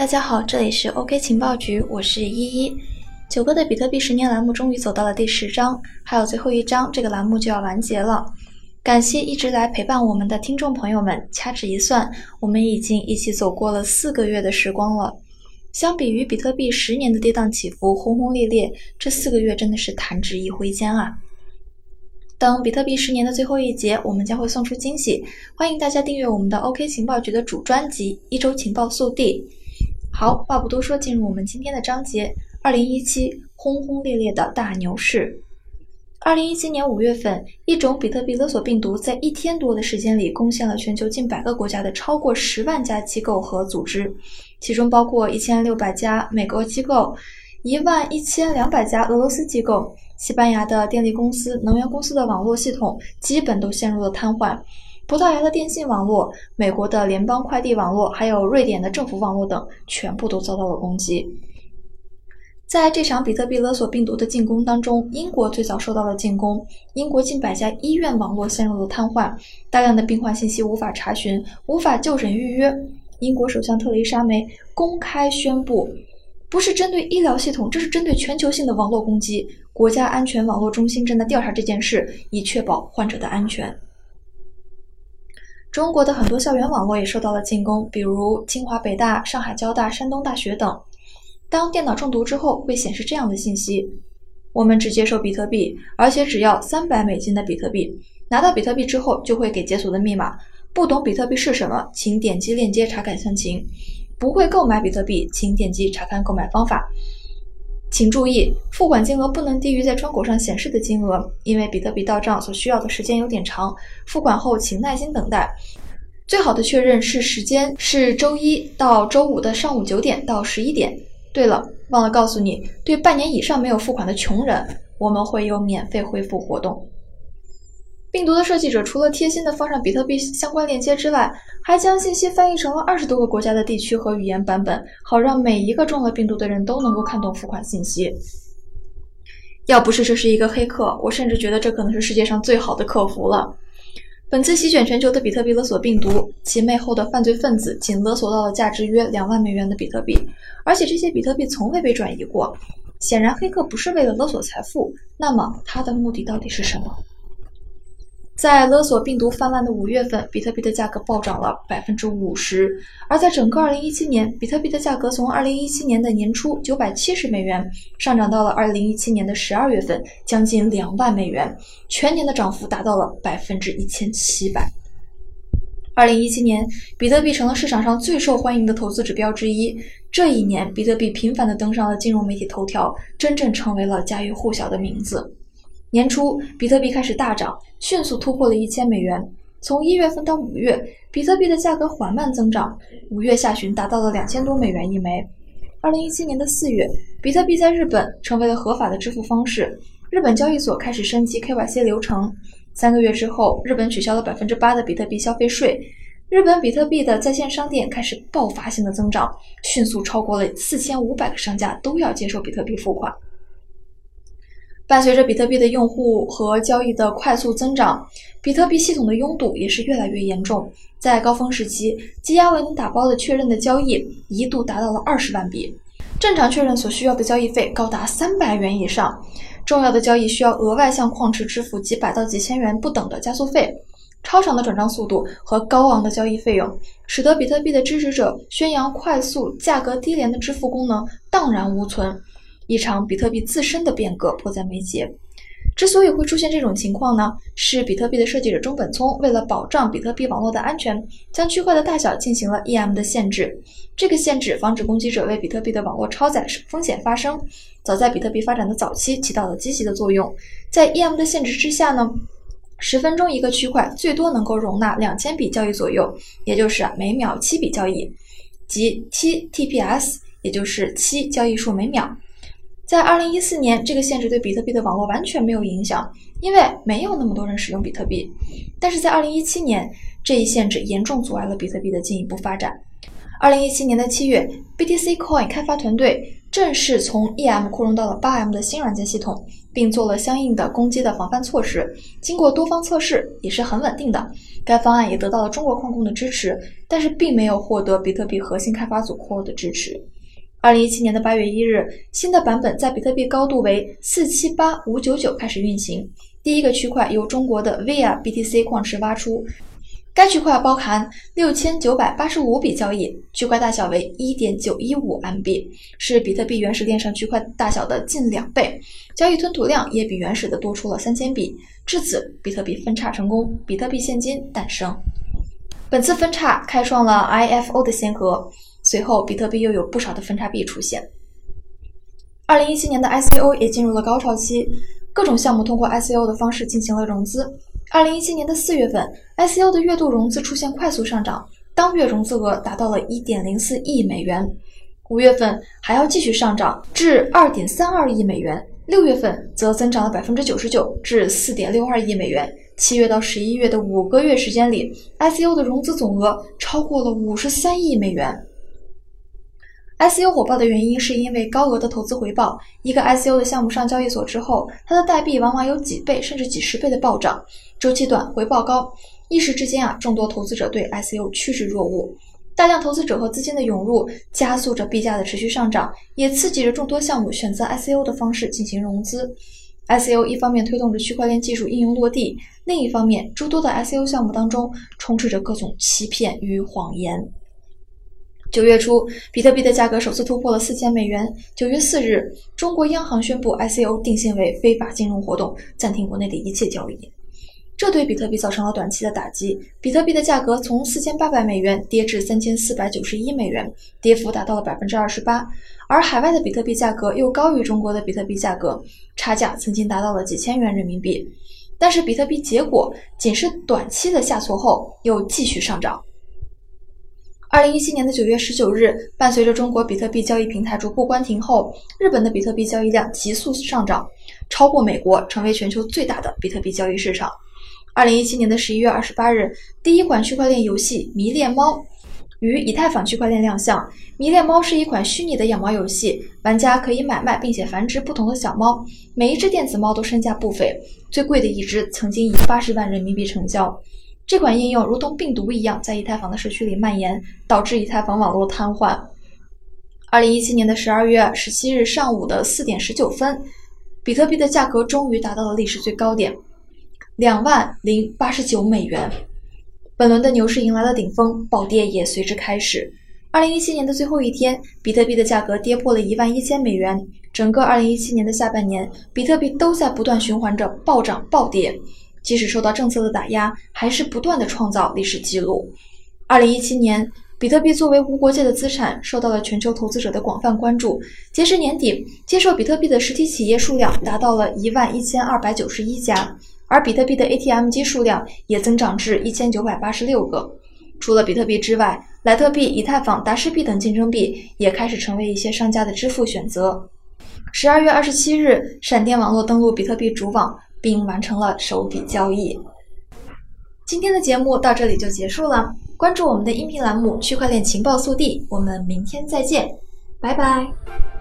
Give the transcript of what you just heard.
大家好，这里是 OK 情报局，我是依依。九哥的比特币十年栏目终于走到了第十章，还有最后一章，这个栏目就要完结了。感谢一直来陪伴我们的听众朋友们，掐指一算，我们已经一起走过了四个月的时光了。相比于比特币十年的跌宕起伏、轰轰烈烈，这四个月真的是弹指一挥间啊！等比特币十年的最后一节，我们将会送出惊喜，欢迎大家订阅我们的 OK 情报局的主专辑《一周情报速递》。好，话不多说，进入我们今天的章节。二零一七轰轰烈烈的大牛市。二零一七年五月份，一种比特币勒索病毒在一天多的时间里，攻陷了全球近百个国家的超过十万家机构和组织，其中包括一千六百家美国机构，一万一千两百家俄罗斯机构，西班牙的电力公司、能源公司的网络系统基本都陷入了瘫痪，葡萄牙的电信网络、美国的联邦快递网络，还有瑞典的政府网络等，全部都遭到了攻击。在这场比特币勒索病毒的进攻当中，英国最早受到了进攻。英国近百家医院网络陷入了瘫痪，大量的病患信息无法查询，无法就诊预约。英国首相特蕾莎梅公开宣布，不是针对医疗系统，这是针对全球性的网络攻击。国家安全网络中心正在调查这件事，以确保患者的安全。中国的很多校园网络也受到了进攻，比如清华、北大、上海交大、山东大学等。当电脑中毒之后，会显示这样的信息：我们只接受比特币，而且只要三百美金的比特币。拿到比特币之后，就会给解锁的密码。不懂比特币是什么，请点击链接查看详情。不会购买比特币，请点击查看购买方法。请注意，付款金额不能低于在窗口上显示的金额，因为比特币到账所需要的时间有点长。付款后，请耐心等待。最好的确认是时间是周一到周五的上午九点到十一点。对了，忘了告诉你，对半年以上没有付款的穷人，我们会有免费恢复活动。病毒的设计者除了贴心的放上比特币相关链接之外，还将信息翻译成了二十多个国家的地区和语言版本，好让每一个中了病毒的人都能够看懂付款信息。要不是这是一个黑客，我甚至觉得这可能是世界上最好的客服了。本次席卷全球的比特币勒索病毒，其背后的犯罪分子仅勒索到了价值约两万美元的比特币，而且这些比特币从未被转移过。显然，黑客不是为了勒索财富，那么他的目的到底是什么？在勒索病毒泛滥的五月份，比特币的价格暴涨了百分之五十。而在整个二零一七年，比特币的价格从二零一七年的年初九百七十美元上涨到了二零一七年的十二月份将近两万美元，全年的涨幅达到了百分之一千七百。二零一七年，比特币成了市场上最受欢迎的投资指标之一。这一年，比特币频繁地登上了金融媒体头条，真正成为了家喻户晓的名字。年初，比特币开始大涨，迅速突破了一千美元。从一月份到五月，比特币的价格缓慢增长，五月下旬达到了两千多美元一枚。二零一七年的四月，比特币在日本成为了合法的支付方式，日本交易所开始升级 KYC 流程。三个月之后，日本取消了百分之八的比特币消费税，日本比特币的在线商店开始爆发性的增长，迅速超过了四千五百个商家都要接受比特币付款。伴随着比特币的用户和交易的快速增长，比特币系统的拥堵也是越来越严重。在高峰时期，积压为能打包的确认的交易一度达到了二十万笔，正常确认所需要的交易费高达三百元以上，重要的交易需要额外向矿池支付几百到几千元不等的加速费。超长的转账速度和高昂的交易费用，使得比特币的支持者宣扬快速、价格低廉的支付功能荡然无存。一场比特币自身的变革迫在眉睫。之所以会出现这种情况呢，是比特币的设计者中本聪为了保障比特币网络的安全，将区块的大小进行了 EM 的限制。这个限制防止攻击者为比特币的网络超载风险发生。早在比特币发展的早期，起到了积极的作用。在 EM 的限制之下呢，十分钟一个区块最多能够容纳两千笔交易左右，也就是每秒七笔交易，即七 TPS，也就是七交易数每秒。在二零一四年，这个限制对比特币的网络完全没有影响，因为没有那么多人使用比特币。但是在二零一七年，这一限制严重阻碍了比特币的进一步发展。二零一七年的七月，BTC Coin 开发团队正式从 EM 扩容到了 8M 的新软件系统，并做了相应的攻击的防范措施。经过多方测试，也是很稳定的。该方案也得到了中国矿工的支持，但是并没有获得比特币核心开发组 Core 的支持。二零一七年的八月一日，新的版本在比特币高度为四七八五九九开始运行。第一个区块由中国的 Via BTC 矿池挖出，该区块包含六千九百八十五笔交易，区块大小为一点九一五 MB，是比特币原始链上区块大小的近两倍，交易吞吐量也比原始的多出了三千笔。至此，比特币分叉成功，比特币现金诞生。本次分叉开创了 IFO 的先河。随后，比特币又有不少的分叉币出现。二零一七年的 ICO 也进入了高潮期，各种项目通过 ICO 的方式进行了融资。二零一七年的四月份，ICO 的月度融资出现快速上涨，当月融资额达到了一点零四亿美元。五月份还要继续上涨至二点三二亿美元，六月份则增长了百分之九十九至四点六二亿美元。七月到十一月的五个月时间里，ICO 的融资总额超过了五十三亿美元。ICO 火爆的原因是因为高额的投资回报。一个 ICO 的项目上交易所之后，它的代币往往有几倍甚至几十倍的暴涨，周期短，回报高。一时之间啊，众多投资者对 ICO 趋之若鹜，大量投资者和资金的涌入，加速着币价的持续上涨，也刺激着众多项目选择 ICO 的方式进行融资。ICO 一方面推动着区块链技术应用落地，另一方面，诸多的 ICO 项目当中充斥着各种欺骗与谎言。九月初，比特币的价格首次突破了四千美元。九月四日，中国央行宣布 ICO 定性为非法金融活动，暂停国内的一切交易。这对比特币造成了短期的打击，比特币的价格从四千八百美元跌至三千四百九十一美元，跌幅达到了百分之二十八。而海外的比特币价格又高于中国的比特币价格，差价曾经达到了几千元人民币。但是比特币结果仅是短期的下挫后，又继续上涨。二零一七年的九月十九日，伴随着中国比特币交易平台逐步关停后，日本的比特币交易量急速上涨，超过美国，成为全球最大的比特币交易市场。二零一七年的十一月二十八日，第一款区块链游戏《迷恋猫》于以太坊区块链亮相。《迷恋猫》是一款虚拟的养猫游戏，玩家可以买卖并且繁殖不同的小猫，每一只电子猫都身价不菲，最贵的一只曾经以八十万人民币成交。这款应用如同病毒一样在以太坊的社区里蔓延，导致以太坊网络瘫痪。二零一七年的十二月十七日上午的四点十九分，比特币的价格终于达到了历史最高点，两万零八十九美元。本轮的牛市迎来了顶峰，暴跌也随之开始。二零一七年的最后一天，比特币的价格跌破了一万一千美元。整个二零一七年的下半年，比特币都在不断循环着暴涨暴跌。即使受到政策的打压，还是不断的创造历史记录。二零一七年，比特币作为无国界的资产，受到了全球投资者的广泛关注。截至年底，接受比特币的实体企业数量达到了一万一千二百九十一家，而比特币的 ATM 机数量也增长至一千九百八十六个。除了比特币之外，莱特币、以太坊、达世币等竞争币也开始成为一些商家的支付选择。十二月二十七日，闪电网络登陆比特币主网。并完成了首笔交易。今天的节目到这里就结束了。关注我们的音频栏目《区块链情报速递》，我们明天再见，拜拜。